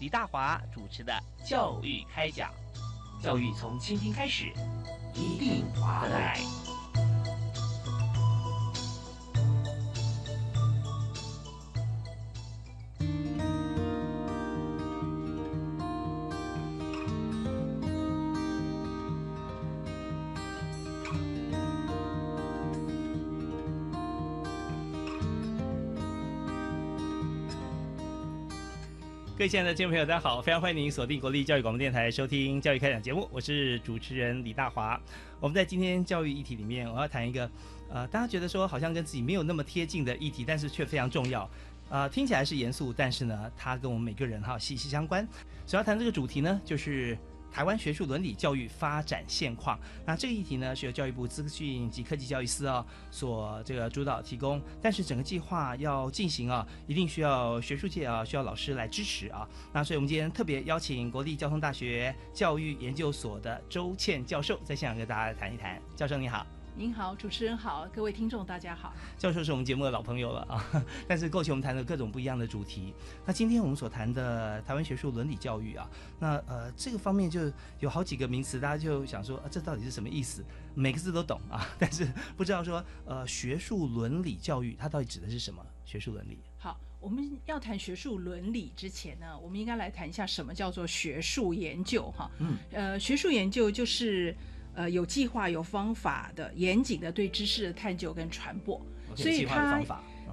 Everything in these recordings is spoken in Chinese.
李大华主持的《教育开讲》，教育从倾听开始，一定华来。各位亲爱的听众朋友，大家好！非常欢迎您锁定国立教育广播电台收听《教育开讲》节目，我是主持人李大华。我们在今天教育议题里面，我要谈一个呃，大家觉得说好像跟自己没有那么贴近的议题，但是却非常重要。呃，听起来是严肃，但是呢，它跟我们每个人哈息息相关。主要谈这个主题呢，就是。台湾学术伦理教育发展现况，那这个议题呢是由教育部资讯及科技教育司啊所这个主导提供，但是整个计划要进行啊，一定需要学术界啊需要老师来支持啊。那所以我们今天特别邀请国立交通大学教育研究所的周倩教授在现场跟大家谈一谈。教授你好。您好，主持人好，各位听众大家好。教授是我们节目的老朋友了啊，但是过去我们谈了各种不一样的主题。那今天我们所谈的台湾学术伦理教育啊，那呃这个方面就有好几个名词，大家就想说啊，这到底是什么意思？每个字都懂啊，但是不知道说呃学术伦理教育它到底指的是什么？学术伦理。好，我们要谈学术伦理之前呢，我们应该来谈一下什么叫做学术研究哈。嗯。呃，学术研究就是。呃，有计划、有方法的、严谨的对知识的探究跟传播，所以它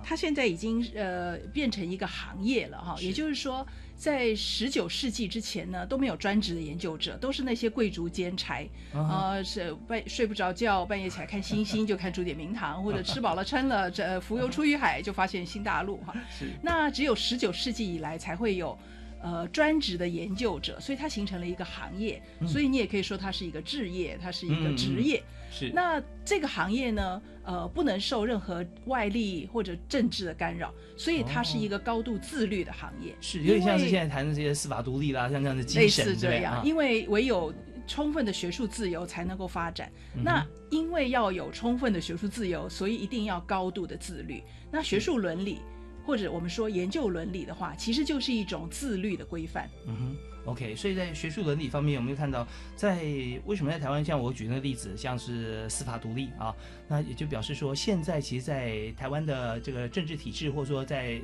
它现在已经呃变成一个行业了哈。也就是说，在十九世纪之前呢，都没有专职的研究者，都是那些贵族兼差啊，是半睡不着觉，半夜起来看星星，就看《朱点明堂》，或者吃饱了撑了，这浮游出于海，就发现新大陆哈。是。那只有十九世纪以来才会有。呃，专职的研究者，所以它形成了一个行业，所以你也可以说它是一个置业，它是一个职业。是。那这个行业呢，呃，不能受任何外力或者政治的干扰，所以它是一个高度自律的行业。是，有点像是现在谈的这些司法独立啦，像这样的精神类似这样，因为唯有充分的学术自由才能够发展。那因为要有充分的学术自由，所以一定要高度的自律。那学术伦理。或者我们说研究伦理的话，其实就是一种自律的规范。嗯哼，OK。所以在学术伦理方面，我们就看到，在为什么在台湾，像我举那个例子，像是司法独立啊，那也就表示说，现在其实，在台湾的这个政治体制，或者说在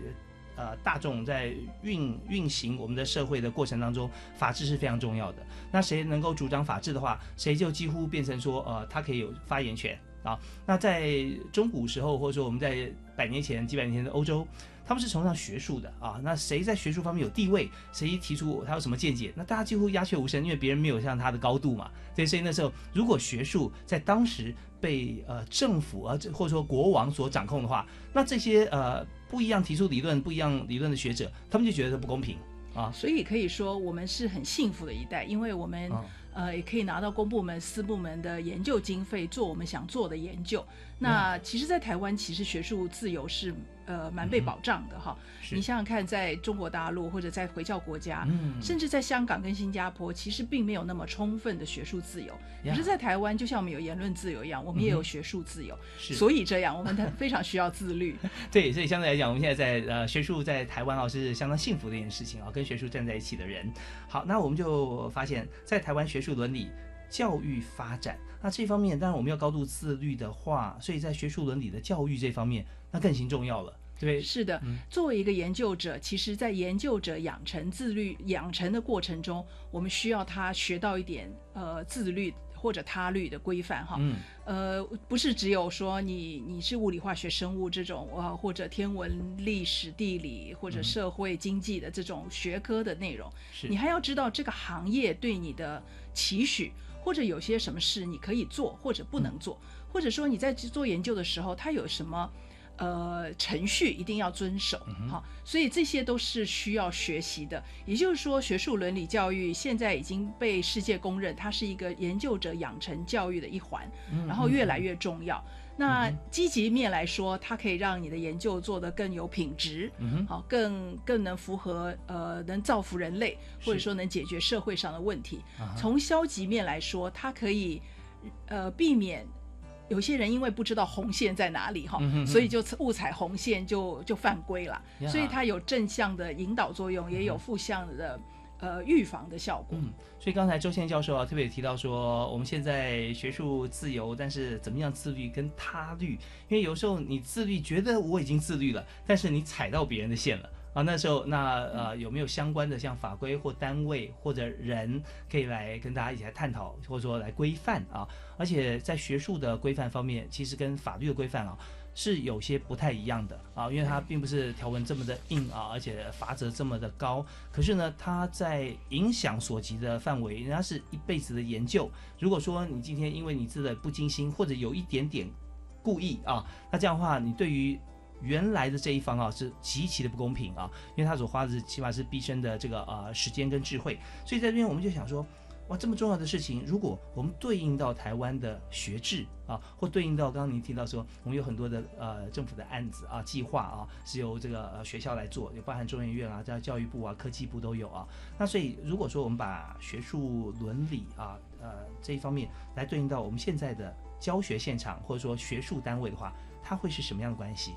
呃大众在运运行我们的社会的过程当中，法治是非常重要的。那谁能够主张法治的话，谁就几乎变成说，呃，他可以有发言权啊。那在中古时候，或者说我们在百年前、几百年前的欧洲。他们是崇尚学术的啊，那谁在学术方面有地位，谁提出他有什么见解，那大家几乎鸦雀无声，因为别人没有像他的高度嘛。对，所以那时候如果学术在当时被呃政府啊或者说国王所掌控的话，那这些呃不一样提出理论、不一样理论的学者，他们就觉得不公平啊。所以可以说我们是很幸福的一代，因为我们。呃，也可以拿到公部门、私部门的研究经费，做我们想做的研究。那其实，在台湾，其实学术自由是呃蛮被保障的哈。你想想看，在中国大陆或者在回教国家，甚至在香港跟新加坡，其实并没有那么充分的学术自由。可是，在台湾，就像我们有言论自由一样，我们也有学术自由。所以这样，我们 非常需要自律。对，所以相对来讲，我们现在在呃学术在台湾啊是相当幸福的一件事情啊，跟学术站在一起的人。好，那我们就发现，在台湾学术伦理教育发展，那这方面当然我们要高度自律的话，所以在学术伦理的教育这方面，那更行重要了。对，是的。作为一个研究者，其实，在研究者养成自律养成的过程中，我们需要他学到一点呃自律或者他律的规范哈。嗯。呃，不是只有说你你是物理、化学、生物这种呃，或者天文、历史、地理或者社会经济的这种学科的内容，你还要知道这个行业对你的期许，或者有些什么事你可以做或者不能做，或者说你在做研究的时候，它有什么。呃程序一定要遵守，嗯好，所以这些都是需要学习的。也就是说，学术伦理教育现在已经被世界公认，它是一个研究者养成教育的一环，嗯然后越来越重要。那积极面来说，它可以让你的研究做得更有品质，嗯好，更更能符合呃，能造福人类，或者说能解决社会上的问题。啊从消极面来说，它可以呃避免有些人因为不知道红线在哪里哈，所以就误踩红线就就犯规了。所以它有正向的引导作用，也有负向的呃预防的效果。嗯，所以刚才周宪教授啊特别提到说，我们现在学术自由，但是怎么样自律跟他律？因为有时候你自律，觉得我已经自律了，但是你踩到别人的线了。啊，那时候那呃有没有相关的像法规或单位或者人可以来跟大家一起来探讨，或者说来规范啊？而且在学术的规范方面，其实跟法律的规范啊是有些不太一样的啊，因为它并不是条文这么的硬啊，而且罚则这么的高。可是呢，它在影响所及的范围，人家是一辈子的研究。如果说你今天因为你自的不精心，或者有一点点故意啊，那这样的话，你对于原来的这一方啊是极其的不公平啊，因为他所花的是起码是毕生的这个呃时间跟智慧，所以在这边我们就想说。哇，这么重要的事情，如果我们对应到台湾的学制啊，或对应到刚刚您提到说，我们有很多的呃政府的案子啊、计划啊，是由这个呃学校来做，有包含中研院啊、在教育部啊、科技部都有啊。那所以如果说我们把学术伦理啊呃这一方面来对应到我们现在的教学现场或者说学术单位的话，它会是什么样的关系？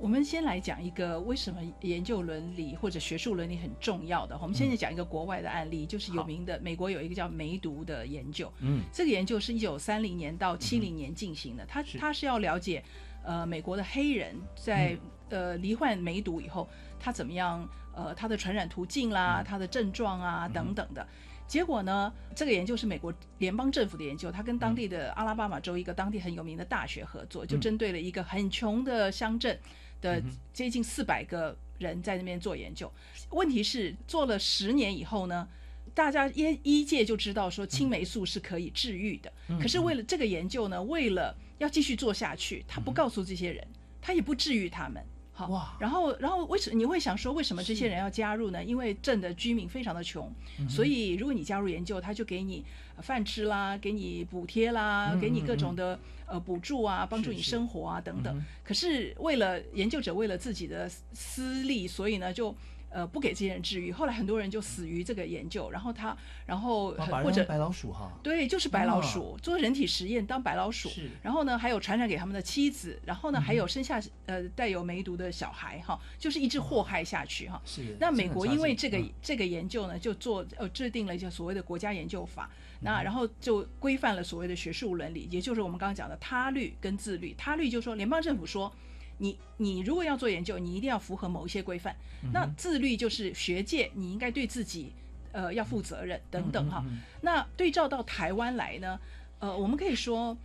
我们先来讲一个为什么研究伦理或者学术伦理很重要的。我们现在讲一个国外的案例，就是有名的美国有一个叫梅毒的研究。嗯，这个研究是一九三零年到七零年进行的，它是它是要了解呃美国的黑人在、呃罹患梅毒以后，他怎么样呃他的传染途径啦、他的症状啊等等的。结果呢，这个研究是美国联邦政府的研究，他跟当地的阿拉巴马州一个当地很有名的大学合作，就针对了一个很穷的乡镇的接近四百个人在那边做研究。问题是做了十年以后呢，大家医医界就知道说青霉素是可以治愈的，可是为了这个研究呢，为了要继续做下去，他不告诉这些人，他也不治愈他们。好哇，然后，然后为什么你会想说，为什么这些人要加入呢？因为镇的居民非常的穷，所以如果你加入研究，他就给你呃饭吃啦，给你补贴啦，嗯给你各种的呃补助啊，帮助你生活啊等等嗯。可是为了研究者为了自己的私利，所以呢就。呃，不给这些人治愈，后来很多人就死于这个研究，然后他，然后或者白老鼠哈，对，就是白老鼠、做人体实验当白老鼠，是然后呢还有传染给他们的妻子，然后呢还有生下呃带有梅毒的小孩哈，就是一直祸害下去哈。是。那美国因为这个、嗯这个研究呢，就做呃制定了一些所谓的国家研究法，那然后就规范了所谓的学术伦理，也就是我们刚刚讲的他律跟自律。他律就是说联邦政府说。你你如果要做研究，你一定要符合某一些规范。那自律就是学界，你应该对自己呃要负责任等等哈。那对照到台湾来呢，呃，我们可以说。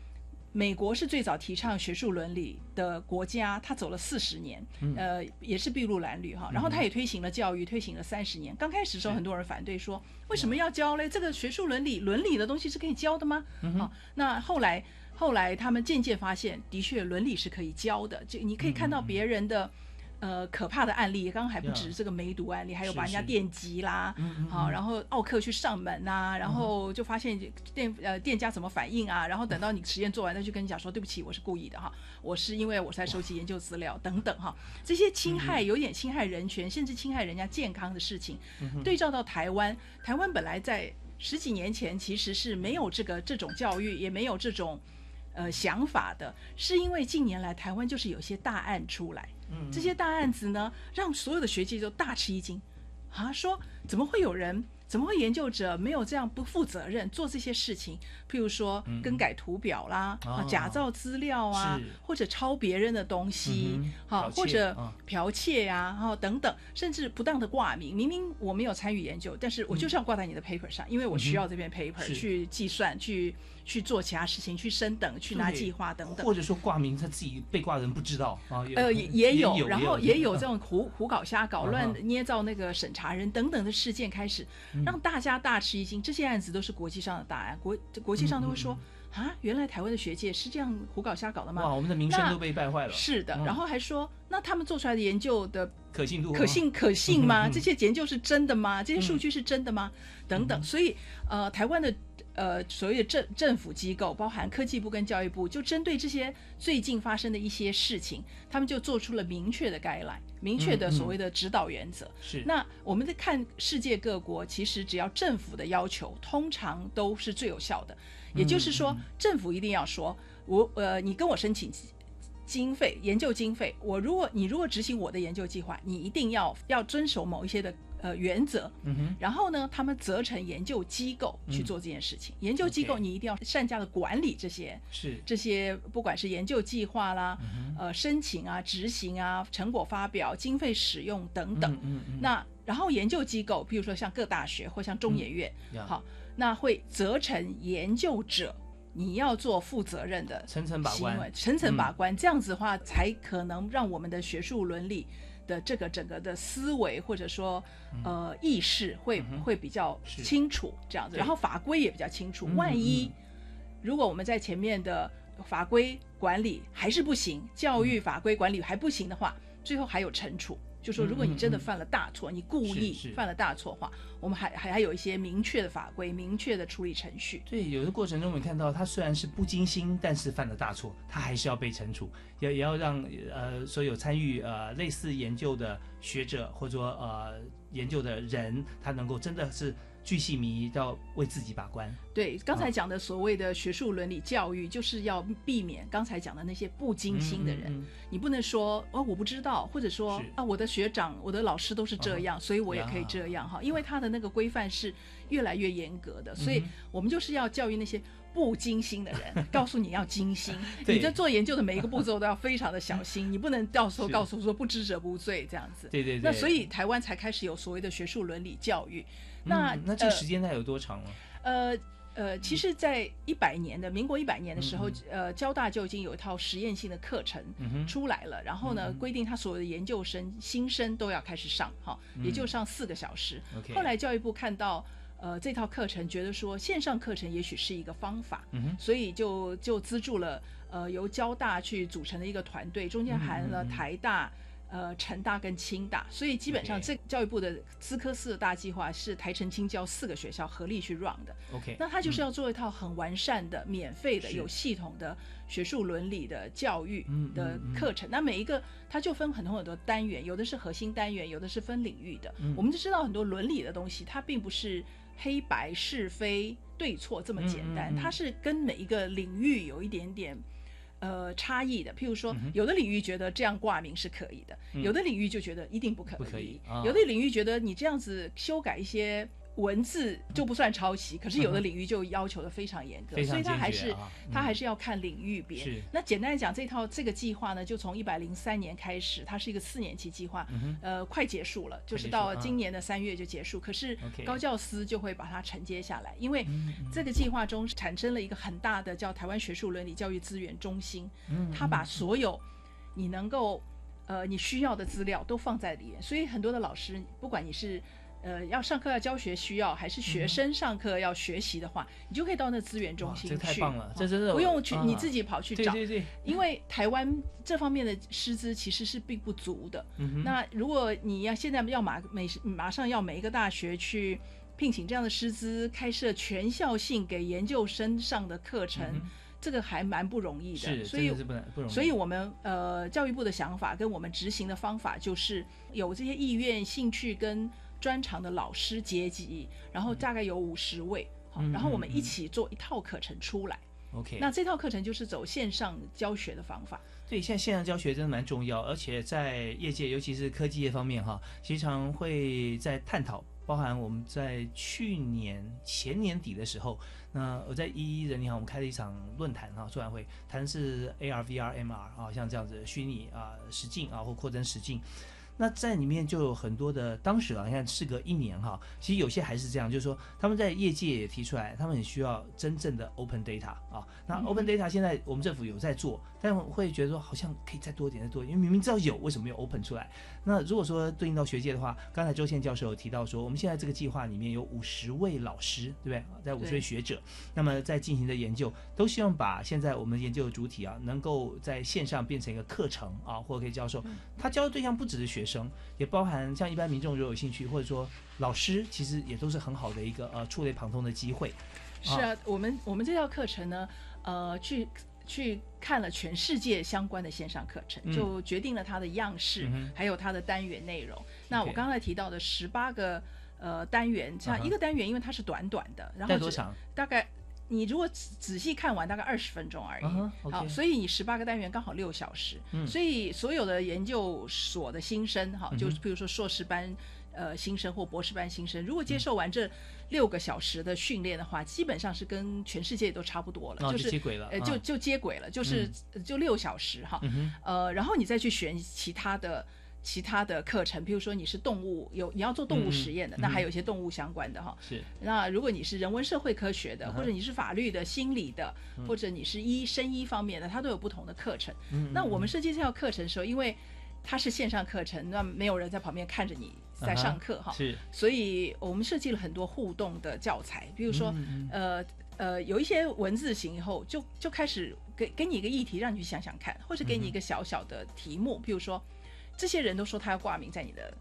美国是最早提倡学术伦理的国家，它走了四十年，呃，也是筚路蓝缕哈。然后他也推行了教育，推行了三十年。刚开始的时候，很多人反对说，为什么要教嘞？这个学术伦理、伦理的东西是可以教的吗？好，那后来后来他们渐渐发现，的确伦理是可以教的。这你可以看到别人的。呃，可怕的案例，刚刚还不止这个梅毒案例，还有把人家电击啦，好，然后奥克去上门呐，然后就发现店呃店家怎么反应啊，然后等到你实验做完，他就跟你讲说，对不起，我是故意的哈，我是因为我在收集研究资料等等哈，这些侵害有点侵害人权，甚至侵害人家健康的事情，对照到台湾，台湾本来在十几年前其实是没有这个这种教育，也没有这种呃想法的，是因为近年来台湾就是有些大案出来。嗯这些大案子呢，让所有的学界都大吃一惊，啊，说怎么会有人，怎么会研究者没有这样不负责任做这些事情？譬如说更改图表啦，啊，假造资料啊，或者抄别人的东西，好，或者剽窃呀，然后等等，甚至不当的挂名。明明我没有参与研究，但是我就是要挂在你的 paper 上，因为我需要这篇 paper 去计算去。去做其他事情，去升等，去拿计划等等，或者说挂名他自己被挂的人不知道啊。呃，也有，然后也有这种胡胡搞瞎搞、乱捏造那个审查人等等的事件开始，让大家大吃一惊。这些案子都是国际上的大案，国国际上都会说啊，原来台湾的学界是这样胡搞瞎搞的吗？哇，我们的名声都被败坏了。是的，嗯然后还说，那他们做出来的研究的可信度可信可信吗？这些研究是真的吗？这些数据是真的吗？等嗯等，所以呃，台湾的呃所谓的政政府机构，包含科技部跟教育部，就针对这些最近发生的一些事情，他们就做出了明确的概览，明确的所谓的指导原则。是那我们在看世界各国，其实只要政府的要求，通常都是最有效的。也就是说，嗯政府一定要说，我呃，你跟我申请经费、研究经费，我如果你如果执行我的研究计划，你一定要要遵守某一些的呃原则。嗯哼，然后呢，他们责成研究机构去做这件事情。研究机构你一定要善加的管理这些是。这些，不管是研究计划啦、嗯呃申请啊、执行啊、成果发表、经费使用等等。嗯嗯，那然后研究机构，比如说像各大学或像中研院，呀。好，那会责成研究者。你要做负责任的层层把关，层层把关，这样子的话，才可能让我们的学术伦理的这个整个的思维或者说呃意识会、会比较清楚，这样子，然后法规也比较清楚。嗯万一嗯。如果我们在前面的法规管理还是不行，教育法规管理还不行的话，最后还有惩处。就说如果你真的犯了大错，你故意犯了大错的话，我们还还还有一些明确的法规、明确的处理程序。对，有的过程中我们看到，他虽然是不经心，但是犯了大错，他还是要被惩处，也也要让呃所有参与呃类似研究的学者或者说呃研究的人，他能够真的是巨细靡遗，要为自己把关。对，刚才讲的所谓的学术伦理教育，就是要避免刚才讲的那些不精心的人。嗯嗯你不能说哦我不知道，或者说啊我的学长、我的老师都是这样，所以我也可以这样哈，因为他的那个规范是越来越严格的，所以我们就是要教育那些。不精心的人，告诉你要精心。你在做研究的每一个步骤都要非常的小心，你不能到时候告诉说不知者不罪这样子。对对对。那所以台湾才开始有所谓的学术伦理教育。那、嗯那这个呃时间大概有多长呢？呃呃，其实，在一百年的民国一百年的时候，嗯呃，交大就已经有一套实验性的课程出来了，然后呢，嗯规定他所有的研究生、新生都要开始上，哈，也就上四个小时。嗯后来教育部看到。呃，这套课程觉得说线上课程也许是一个方法，嗯，所以就就资助了呃由交大去组成的一个团队，中间含了台大、呃成大跟清大，所以基本上这教育部的资科四大计划是台城清交四个学校合力去 run 的。OK，那他就是要做一套很完善的、免费的、有系统的学术伦理的教育嗯的嗯嗯课程。那每一个它就分很多很多单元，有的是核心单元，有的是分领域的。嗯我们就知道很多伦理的东西，它并不是黑白是非对错这么简单，它是跟每一个领域有一点点。呃，差异的，譬如说有的领域觉得这样挂名是可以的，嗯。有的领域就觉得一定不可以，不可以啊。有的领域觉得你这样子修改一些文字就不算抄袭，可是有的领域就要求的非常严格，所以它还是、坚决啊嗯。它还是要看领域别。是。那简单来讲，这套这个计划呢，就从一百零三年开始，它是一个四年期计划，嗯呃，快结束了，就是到今年的三月就结束。可是高教司就会把它承接下来，因为这个计划中产生了一个很大的叫台湾学术伦理教育资源中心，嗯。它把所有你能够呃你需要的资料都放在里面，所以很多的老师，不管你是呃要上课要教学需要，还是学生上课要学习的话，你就可以到那资源中心去。这太棒了哦这真的不用去、啊你自己跑去找，对对对，因为台湾这方面的师资其实是并不足的。嗯哼那如果你要现在要马每马上要每一个大学去聘请这样的师资，开设全校性给研究生上的课程，嗯这个还蛮不容易的。是所以是不能不容易，所以我们呃教育部的想法跟我们执行的方法就是有这些意愿、兴趣跟专长的老师阶级，然后大概有五十位。好嗯然后我们嗯一起做一套课程出来，OK，那这套课程就是走线上教学的方法。对，现在线上教学真的蛮重要，而且在业界，尤其是科技业方面哈，经常会在探讨，包含我们在去年前年底的时候，那我在一一人你好，我们开了一场论坛啊，座谈会，谈的是 AR、VR、MR 啊，像这样子虚拟啊实境啊或扩增实境。那在里面就有很多的，当时啊，你看事隔一年哈，其实有些还是这样，就是说他们在业界也提出来，他们很需要真正的 open data 啊。那 open data 现在我们政府有在做，但我会觉得说好像可以再多一点，再多一点，因为明明知道有，为什么没有 open 出来？那如果说对应到学界的话，刚才周宪教授有提到说，我们现在这个计划里面有五十位老师，对不对？在五十位学者，那么在进行的研究，都希望把现在我们研究的主体啊，能够在线上变成一个课程啊，或者可以教授。他教的对象不只是学生，也包含像一般民众如果有兴趣，或者说老师，其实也都是很好的一个呃触类旁通的机会。是啊，我们我们这套课程呢，呃，去去看了全世界相关的线上课程，就决定了它的样式，还有它的单元内容。那我刚才提到的十八个呃单元，像一个单元，因为它是短短的，然后多长？大概你如果仔仔细看完，大概二十分钟而已。好，所以你十八个单元刚好六小时。所以所有的研究所的新生，哈，就是比如说硕士班。呃，新生或博士班新生，如果接受完这六个小时的训练的话，基本上是跟全世界都差不多了，就是接轨了，呃，就就接轨了，就是就六小时哈，呃，然后你再去选其他的其他的课程，比如说你是动物有你要做动物实验的，那还有一些动物相关的哈，是。那如果你是人文社会科学的，或者你是法律的、心理的，或者你是医生医方面的，它都有不同的课程。那我们设计这套课程的时候，因为它是线上课程，那没有人在旁边看着你。在上课哈，是，所以我们设计了很多互动的教材，比如说，呃呃，有一些文字型以后，就就开始给给你一个议题，让你去想想看，或者给你一个小小的题目，比如说，这些人都说他要挂名在你的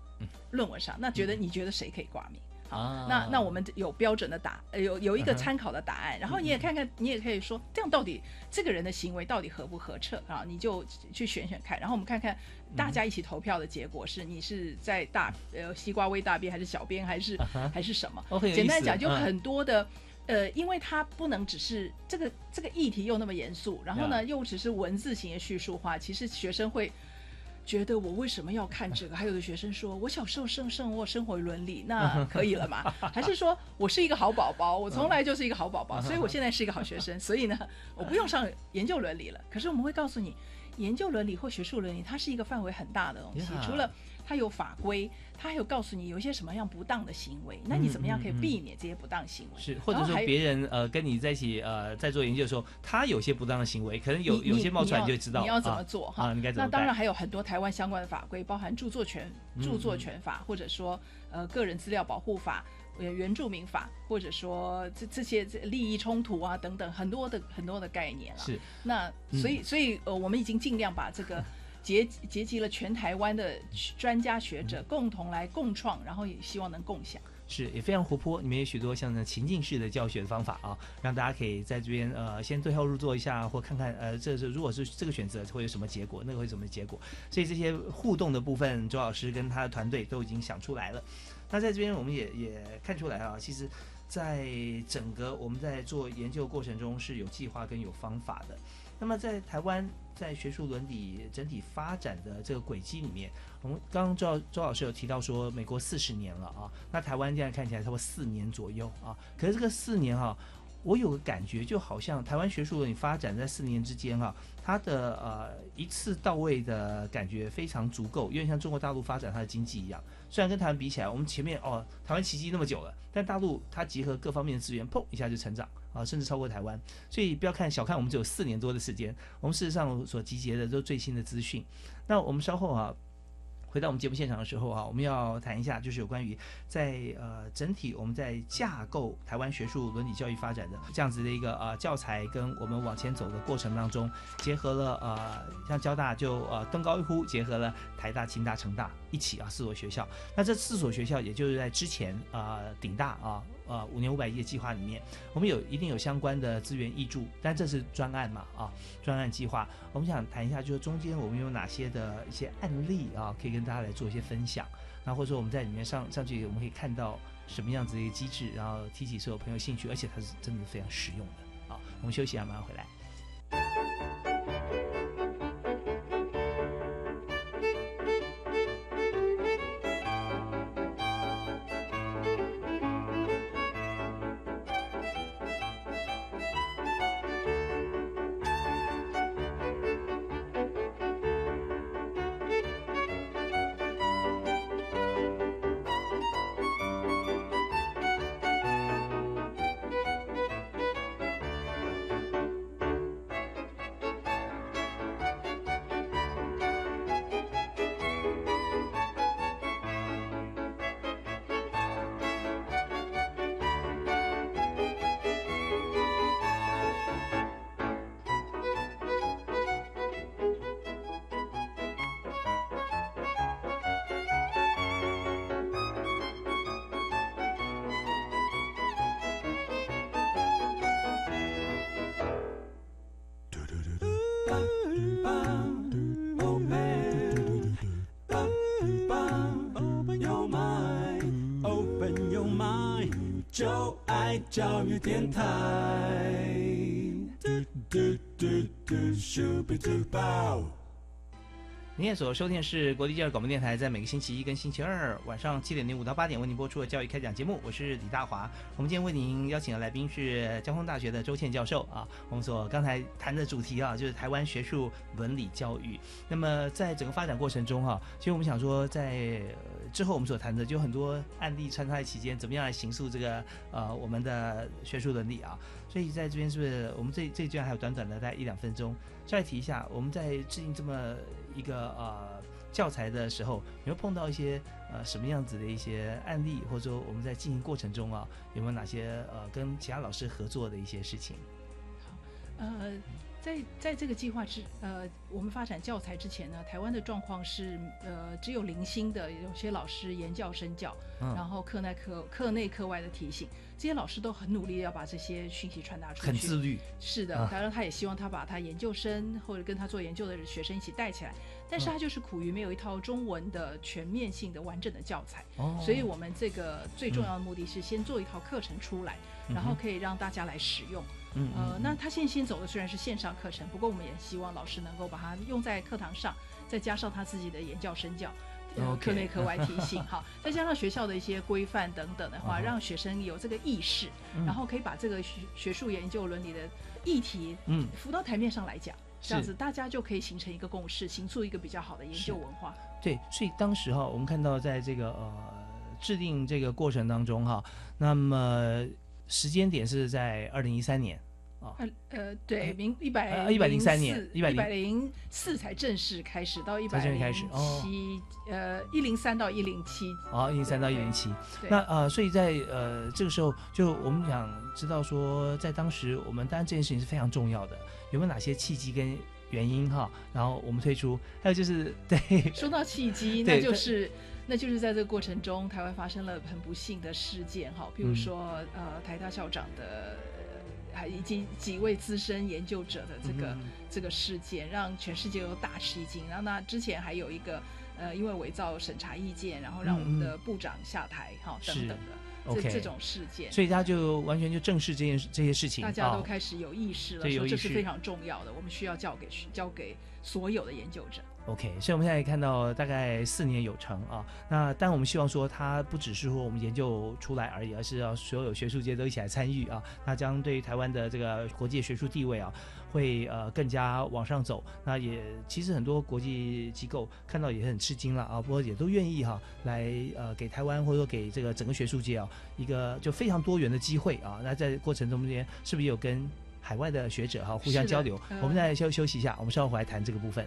论文上，那觉得你觉得谁可以挂名？啊，那那我们有标准的答，有有一个参考的答案，然后你也看看，你也可以说这样到底这个人的行为到底合不合辙啊？你就去选选看，然后我们看看大家一起投票的结果是你是在大呃西瓜微大便还是小便还是还是什么？简单讲就很多的呃，因为它不能只是这个这个议题又那么严肃，然后呢又只是文字型的叙述化，其实学生会。觉得我为什么要看这个？还有的学生说，我小时候胜胜我生活伦理，那可以了吗？还是说我是一个好宝宝，我从来就是一个好宝宝，所以我现在是一个好学生，所以呢，我不用上研究伦理了。可是我们会告诉你，研究伦理或学术伦理，它是一个范围很大的东西，除了。它有法规，它还有告诉你有一些什么样不当的行为，那你怎么样可以避免这些不当行为？是，或者说别人呃跟你在一起呃在做研究的时候，他有些不当的行为，可能有有些冒出来你就知道你要怎么做哈？你该怎么？那当然还有很多台湾相关的法规，包含著作权、著作权法，或者说呃个人资料保护法、原住民法，或者说这这些利益冲突啊等等很多的很多的概念了。是，那所以所以呃我们已经尽量把这个。结结集了全台湾的专家学者，共同来共创，然后也希望能共享。是，也非常活泼。里面有许多像那情境式的教学的方法啊，让大家可以在这边呃先对号入座一下，或看看呃这是如果是这个选择会有什么结果，那个会什么结果。所以这些互动的部分，周老师跟他的团队都已经想出来了。那在这边我们也也看出来啊，其实在整个我们在做研究过程中是有计划跟有方法的。那么在台湾。在学术伦理整体发展的这个轨迹里面，我们刚刚周周老师有提到说，美国四十年了啊，那台湾现在看起来差不多四年左右啊。可是这个四年哈，我有个感觉，就好像台湾学术你发展在四年之间哈，它的呃一次到位的感觉非常足够，有点像中国大陆发展它的经济一样。虽然跟台湾比起来，我们前面哦台湾奇迹那么久了，但大陆它集合各方面的资源，砰一下就成长。啊，甚至超过台湾，所以不要看小看我们只有四年多的时间，我们事实上所集结的都是最新的资讯。那我们稍后啊。回到我们节目现场的时候啊，我们要谈一下，就是有关于在呃整体我们在架构台湾学术伦理教育发展的这样子的一个呃教材，跟我们往前走的过程当中，结合了呃像交大就呃登高一呼，结合了台大、清大、成大。一起啊四所学校。那这四所学校也就是在之前啊顶大啊呃五年五百亿的计划里面，我们有一定有相关的资源挹注，但这是专案嘛啊专案计划，我们想谈一下，就是中间我们有哪些的一些案例啊，可以跟大家来做一些分享，那或者说我们在里面上上去，我们可以看到什么样子的一个机制，然后提起所有朋友兴趣，而且它是真的非常实用的。好，我们休息一下，马上回来。电台。所收听的是国立教育广播电台，在每个星期一跟星期二晚上七点零五到八点为您播出的教育开讲节目，我是李大华。我们今天为您邀请的来宾是交通大学的周倩教授啊。我们所刚才谈的主题啊，就是台湾学术伦理教育。那么在整个发展过程中哈、其实我们想说在，之后我们所谈的就很多案例穿插在其间，怎么样来形塑这个呃我们的学术伦理啊。所以在这边是不是我们这这一段还有短短的大概一两分钟，稍微提一下，我们在制定这么一个呃教材的时候，有没有碰到一些呃什么样子的一些案例，或者说我们在进行过程中啊，有没有哪些呃跟其他老师合作的一些事情？呃，在在这个计划之呃，我们发展教材之前呢，台湾的状况是呃只有零星的，有些老师言教身教，嗯然后课内课课内课外的提醒，这些老师都很努力要把这些讯息传达出去，很自律，是的啊，当然他也希望他把他研究生或者跟他做研究的学生一起带起来，但嗯是他就是苦于没有一套中文的全面性的完整的教材，哦。所以我们这个最重要的目的是先做一套课程出来，嗯。然后可以让大家来使用。嗯呃，那他现在先走的虽然是线上课程，不过我们也希望老师能够把它用在课堂上，再加上他自己的言教身教。呃 OK 课内课外提醒 哈，再加上学校的一些规范等等的话，让学生有这个意识，嗯。然后可以把这个学学术研究伦理的议题嗯。浮到台面上来讲，这样子大家就可以形成一个共识，形塑一个比较好的研究文化。对，所以当时哈，我们看到在这个呃制定这个过程当中哈，那么时间点是在二零一三年啊，呃呃，对，明一百呃103年一百零四才正式开始，到一百零七，呃，一零三到一零七，啊，一零三到一零七。对那呃，所以在呃这个时候，就我们想知道说，在当时我们当然这件事情是非常重要的，有没有哪些契机跟原因哈？然后我们推出，还有就是对，说到契机，那就是那就是在这个过程中，台湾发生了很不幸的事件哈，比如嗯说、呃台大校长的。呃还以及几位资深研究者的这个、嗯这个事件，让全世界都大吃一惊。然后那之前还有一个呃，因为伪造审查意见，然后让我们的部长下台哈、是等等的这这种事件。所以他就完全就正视这件事这些事情，大家都啊开始有意识了，说这是非常重要的，我们需要交给交给所有的研究者。OK，所以我们现在看到大概四年有成啊。那但我们希望说，它不只是说我们研究出来而已，而是要所有学术界都一起来参与啊。那将对于台湾的这个国际学术地位啊，会呃更加往上走。那也其实很多国际机构看到也很吃惊了啊，不过也都愿意哈、来呃给台湾或者说给这个整个学术界啊一个就非常多元的机会啊。那在过程中间是不是有跟海外的学者哈、互相交流？呃我们再休休息一下，我们稍后回来谈这个部分。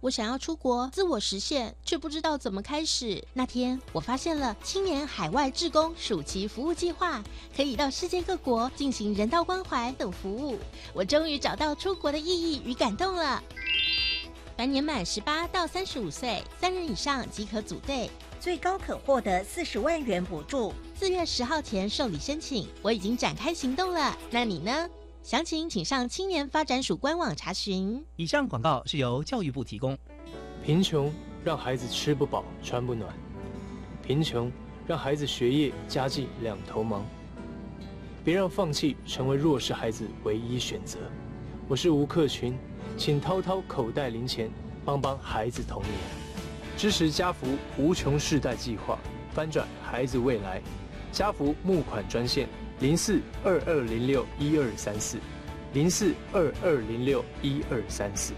我想要出国自我实现，却不知道怎么开始。那天我发现了青年海外志工暑期服务计划，可以到世界各国进行人道关怀等服务。我终于找到出国的意义与感动了。凡年满十八到三十五岁，三人以上即可组队，最高可获得四十万元补助。四月十号前受理申请，我已经展开行动了。那你呢？详情请上青年发展署官网查询。以上广告是由教育部提供。贫穷让孩子吃不饱穿不暖，贫穷让孩子学业家计两头忙。别让放弃成为弱势孩子唯一选择。我是吴克群，请掏掏口袋零钱，帮帮孩子童年。支持家福无穷世代计划，翻转孩子未来。家福募款专线。零四二二零六一二三四，零四二二零六一二三四。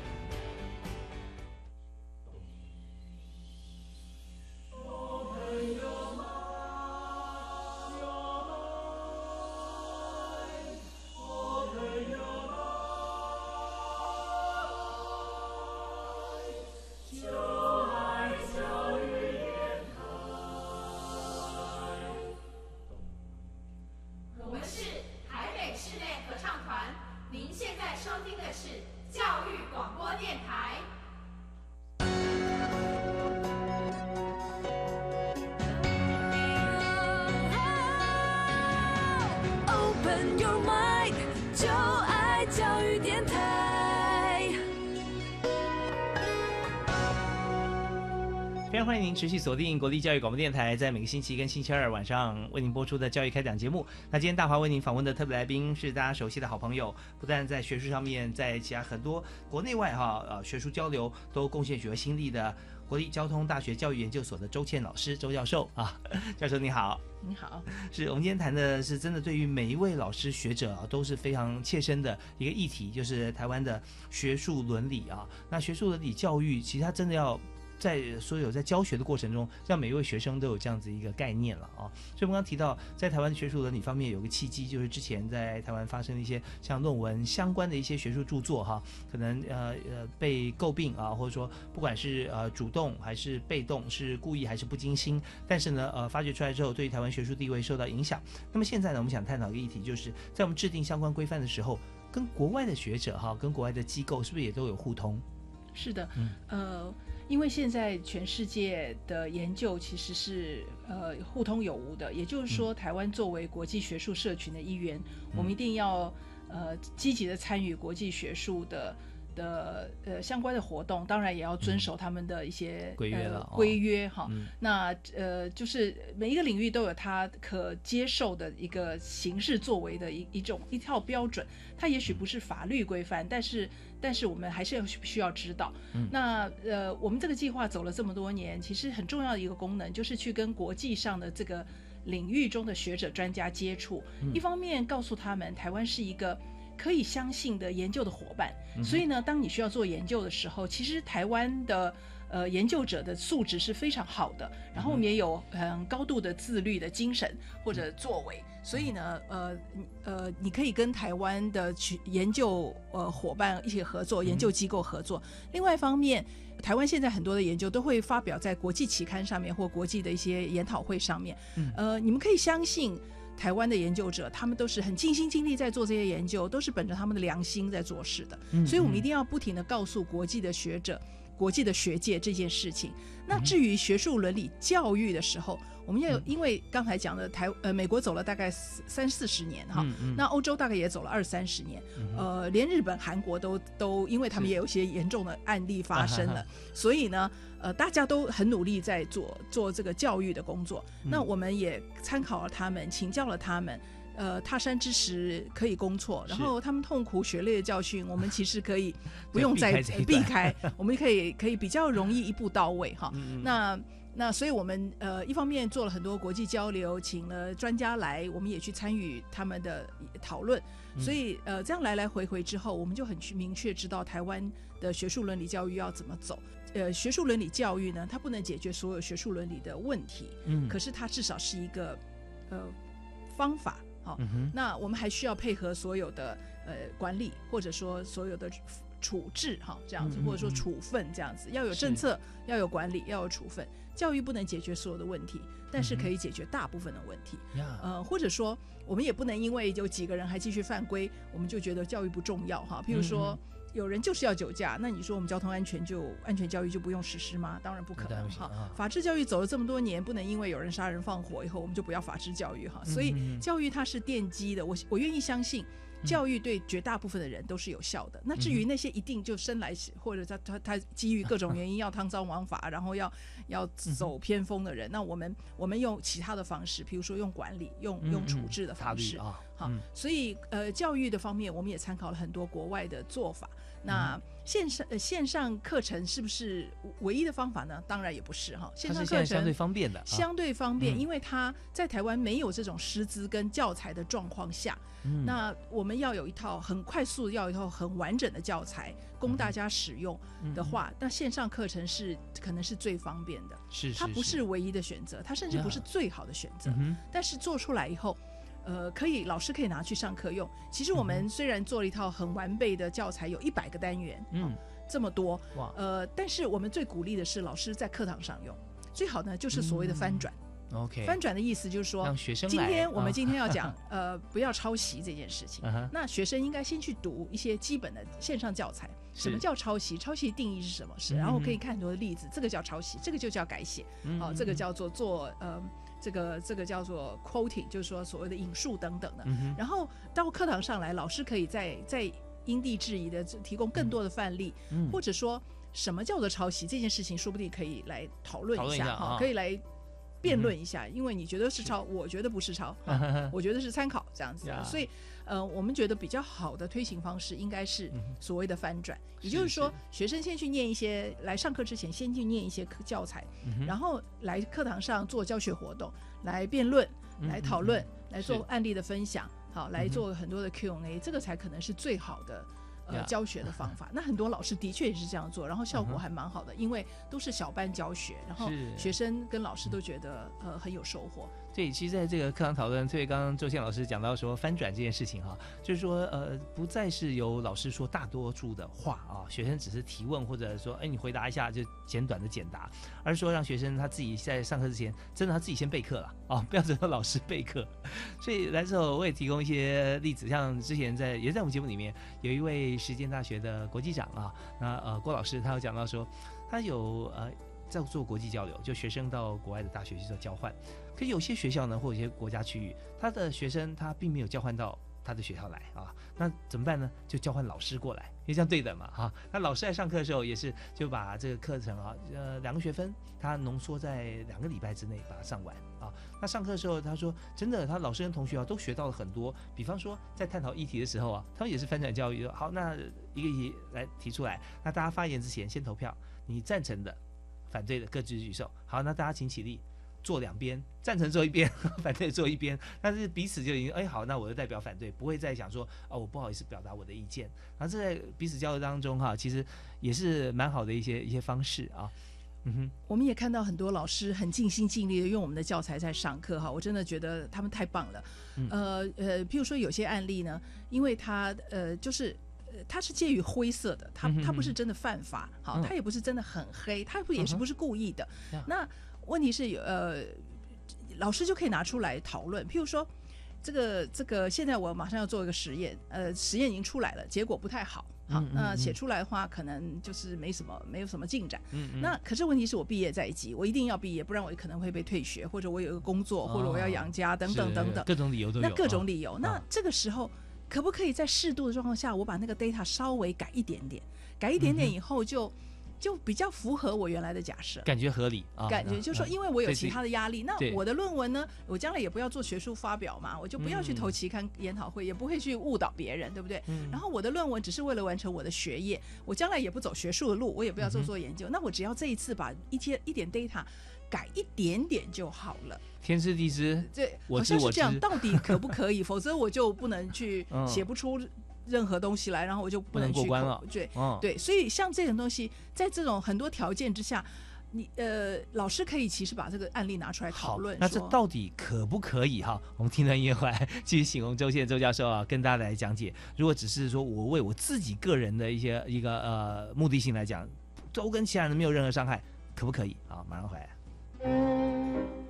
续锁定国立教育广播电台，在每个星期跟星期二晚上为您播出的教育开讲节目。那今天大华为您访问的特别来宾是大家熟悉的好朋友，不但在学术上面，在其他很多国内外哈呃学术交流都贡献许多心力的国立交通大学教育研究所的周倩老师周教授 啊，教授你好，你好，是我们今天谈的是真的对于每一位老师学者啊都是非常切身的一个议题，就是台湾的学术伦理啊。那学术伦理教育其实它真的要。在所有在教学的过程中，让每一位学生都有这样子一个概念了啊。所以我们刚刚提到，在台湾学术伦理方面有个契机，就是之前在台湾发生的一些像论文相关的一些学术著作哈，可能呃呃被诟病啊，或者说不管是呃主动还是被动，是故意还是不精心，但是呢呃发掘出来之后，对于台湾学术地位受到影响。那么现在呢，我们想探讨一个议题，就是在我们制定相关规范的时候，跟国外的学者哈，跟国外的机构是不是也都有互通？是的，嗯呃。因为现在全世界的研究其实是呃互通有无的，也就是说，台湾作为国际学术社群的一员，我们一定要呃积极的参与国际学术的的呃相关的活动，当然也要遵守他们的一些规约了规约哈。那呃就是每一个领域都有它可接受的一个形式作为的一一种一套标准，它也许不是法律规范，但是。但是我们还是要需要知道，那呃，我们这个计划走了这么多年，其实很重要的一个功能就是去跟国际上的这个领域中的学者专家接触，一方面告诉他们台湾是一个可以相信的研究的伙伴，所以呢，当你需要做研究的时候，其实台湾的。呃，研究者的素质是非常好的，然后我们也有很高度的自律的精神或者作为，所以呢，呃，呃，你可以跟台湾的去研究呃伙伴一起合作，研究机构合作。另外一方面，台湾现在很多的研究都会发表在国际期刊上面或国际的一些研讨会上面。呃，你们可以相信台湾的研究者，他们都是很尽心尽力在做这些研究，都是本着他们的良心在做事的。所以我们一定要不停的告诉国际的学者。国际的学界这件事情，那至于学术伦理教育的时候，我们要有，因为刚才讲的台呃美国走了大概三四十年哈，那欧洲大概也走了二三十年，呃，连日本、韩国都都，因为他们也有一些严重的案例发生了，所以呢，呃，大家都很努力在做做这个教育的工作，那我们也参考了他们，请教了他们。呃，他山之石可以攻错，然后他们痛苦血泪的教训，我们其实可以不用再 避开，我们可以可以比较容易一步到位哈。那那所以我们呃一方面做了很多国际交流，请了专家来，我们也去参与他们的讨论。所以呃这样来来回回之后，我们就很去明确知道台湾的学术伦理教育要怎么走。呃，学术伦理教育呢，它不能解决所有学术伦理的问题，嗯，可是它至少是一个呃方法。好，那我们还需要配合所有的呃管理，或者说所有的处置，哈，这样子，或者说处分这样子，要有政策，要有管理，要有处分。教育不能解决所有的问题，但是可以解决大部分的问题。呃，或者说，我们也不能因为有几个人还继续犯规，我们就觉得教育不重要，哈。譬如说。有人就是要酒驾，那你说我们交通安全就安全教育就不用实施吗？当然不可能哈。法治教育走了这么多年，不能因为有人杀人放火以后，我们就不要法治教育哈。所以教育它是奠基的，我我愿意相信。教育对绝大部分的人都是有效的。那至于那些一定就生来或者他他他基于各种原因要贪赃枉法，然后要要走偏锋的人，那我们我们用其他的方式，比如说用管理、用用处置的方式啊。好，所以呃，教育的方面，我们也参考了很多国外的做法。那线上呃线上课程是不是唯一的方法呢？当然也不是哈。线上课程相对方便的，相对方便，因为它在台湾没有这种师资跟教材的状况下，那我们要有一套很快速、要一套很完整的教材供大家使用的话，那线上课程是可能是最方便的。是，它不是唯一的选择，它甚至不是最好的选择。但是做出来以后。呃，可以，老师可以拿去上课用。其实我们虽然做了一套很完备的教材，有一百个单元，嗯，这么多，哇，呃，但是我们最鼓励的是老师在课堂上用。最好呢，就是所谓的翻转。OK，翻转的意思就是说，让学生今天我们今天要讲，呃，不要抄袭这件事情。那学生应该先去读一些基本的线上教材。什么叫抄袭？抄袭定义是什么？是，然后可以看很多的例子，这个叫抄袭，这个就叫改写。哦，这个叫做做呃。这个这个叫做 quoting，就是说所谓的引述等等的。然后到课堂上来，老师可以在在因地制宜的提供更多的范例，或者说什么叫做抄袭这件事情，说不定可以来讨论一下哈，可以来辩论一下。因为你觉得是抄，我觉得不是抄，我觉得是参考这样子。所以。呃，我们觉得比较好的推行方式应该是所谓的翻转，也就是说，学生先去念一些，来上课之前先去念一些课教材，然后来课堂上做教学活动，来辩论，来讨论，来做案例的分享，好，来做很多的 Q&A，这个才可能是最好的。呃，教学的方法，那很多老师的确也是这样做，然后效果还蛮好的，因为都是小班教学，然后学生跟老师都觉得呃很有收获。对，其实在这个课堂讨论，所以刚刚周倩老师讲到说翻转这件事情哈，就是说呃不再是由老师说大多数的话啊，学生只是提问或者说哎你回答一下就简短的简答，而是说让学生他自己在上课之前真的他自己先备课了啊，不要等到老师备课。所以来之后我也提供一些例子，像之前在也在我们节目里面有一位。实践大学的国际长啊，那呃郭老师他有讲到说，他有呃在做国际交流，就学生到国外的大学去做交换，可有些学校呢或有些国家区域，他的学生他并没有交换到他的学校来啊，那怎么办呢？就交换老师过来，因为这样对等嘛哈。那老师在上课的时候也是就把这个课程啊呃两个学分，他浓缩在两个礼拜之内把它上完。啊，那上课的时候，他说真的，他老师跟同学啊都学到了很多。比方说，在探讨议题的时候啊，他们也是翻转教育。好，那一个议来提出来，那大家发言之前先投票，你赞成的、反对的各自举手。好，那大家请起立，坐两边，赞成坐一边，反对坐一边。但是彼此就已经哎好，那我就代表反对，不会再想说哦，我不好意思表达我的意见。然后这在彼此交流当中哈，其实也是蛮好的一些一些方式啊。嗯哼，我们也看到很多老师很尽心尽力的用我们的教材在上课哈，我真的觉得他们太棒了。呃呃，譬如说有些案例呢，因为他呃就是呃他是介于灰色的，他他不是真的犯法，好，他也不是真的很黑，他不也是不是故意的。那问题是有呃，老师就可以拿出来讨论，譬如说这个这个现在我马上要做一个实验，呃，实验已经出来了，结果不太好。好，那写出来的话，可能就是没什么，没有什么进展。嗯嗯。那可是问题是我毕业在即，我一定要毕业，不然我可能会被退学，或者我有一个工作，或者我要养家等等等等。各种理由都有。那各种理由，那这个时候可不可以在适度的状况下，我把那个 data 稍微改一点点，改一点点以后就。就比较符合我原来的假设，感觉合理啊。感觉就是说，因为我有其他的压力，那我的论文呢，我将来也不要做学术发表嘛，我就不要去投期刊研讨会，也不会去误导别人，对不对？然后我的论文只是为了完成我的学业，我将来也不走学术的路，我也不要做做研究。那我只要这一次把一些一点 data 改一点点就好了。天知地知，对，好像是这样。到底可不可以？否则我就不能去嗯写不出任何东西来，然后我就不不能过关了对嗯对，所以像这种东西，在这种很多条件之下，你呃，老师可以其实把这个案例拿出来讨论，，那这到底可不可以哈？我们听段音乐回来，继续请我们周宪周教授啊，跟大家来讲解。如果只是说我为我自己个人的一些一个呃目的性来讲，都跟其他人没有任何伤害，可不可以？啊，马上回来。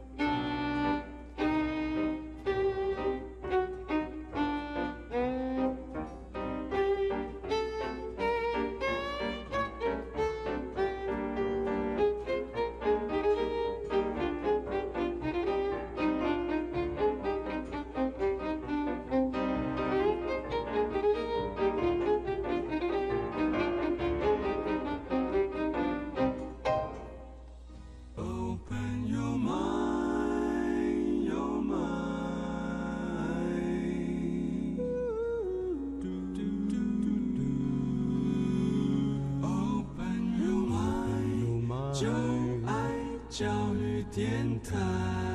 电台。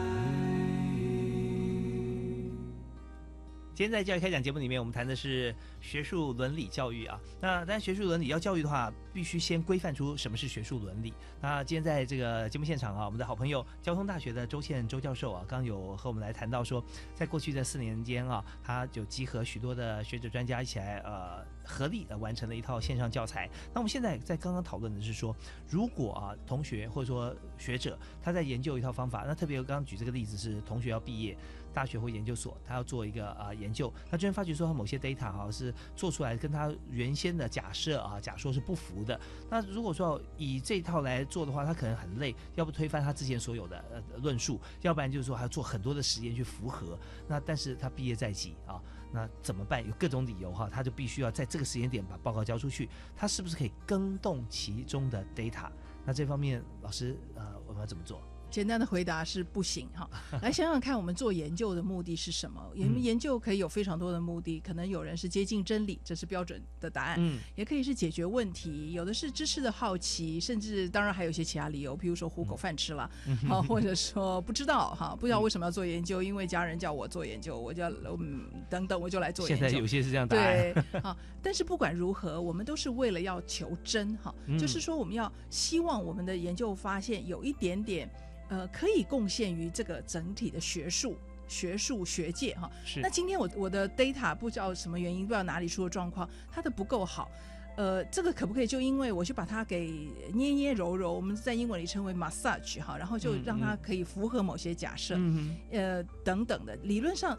今天在教育开讲节目里面，我们谈的是学术伦理教育啊。那但学术伦理要教育的话，必须先规范出什么是学术伦理。那今天在这个节目现场啊，我们的好朋友交通大学的周宪周教授啊，刚有和我们来谈到说，在过去的四年间啊，他就集合许多的学者专家一起来呃合力的完成了一套线上教材。那我们现在在刚刚讨论的是说，如果啊同学或者说学者他在研究一套方法，那特别我刚刚举这个例子是同学要毕业。大学或研究所，他要做一个啊、呃研究，他居然发觉说他某些 data 哈、是做出来跟他原先的假设啊假说是不符的。那如果说以这套来做的话，他可能很累，要不推翻他之前所有的呃论述，要不然就是说还要做很多的实验去符合。那但是他毕业在即啊，那怎么办？有各种理由哈，他就必须要在这个时间点把报告交出去。他是不是可以更动其中的 data？那这方面老师呃我们要怎么做？简单的回答是不行哈。来想想看，我们做研究的目的是什么？研嗯研究可以有非常多的目的，可能有人是接近真理，这是标准的答案，嗯也可以是解决问题，有的是知识的好奇，甚至当然还有一些其他理由，譬如说糊口饭吃了，嗯好、或者说不知道哈，不知道为什么要做研究，因为家人叫我做研究，我就要嗯等等，我就来做研究。现在有些是这样答案。对啊，但是不管如何，我们都是为了要求真哈，嗯就是说我们要希望我们的研究发现有一点点呃可以贡献于这个整体的学术。学术学界哈，是那今天我我的 data 不知道什么原因，不知道哪里出了状况，它的不够好，呃，这个可不可以就因为我去把它给捏捏揉揉，我们在英文里称为 massage 哈，然后就嗯让它嗯可以符合某些假设，嗯呃等等的，理论上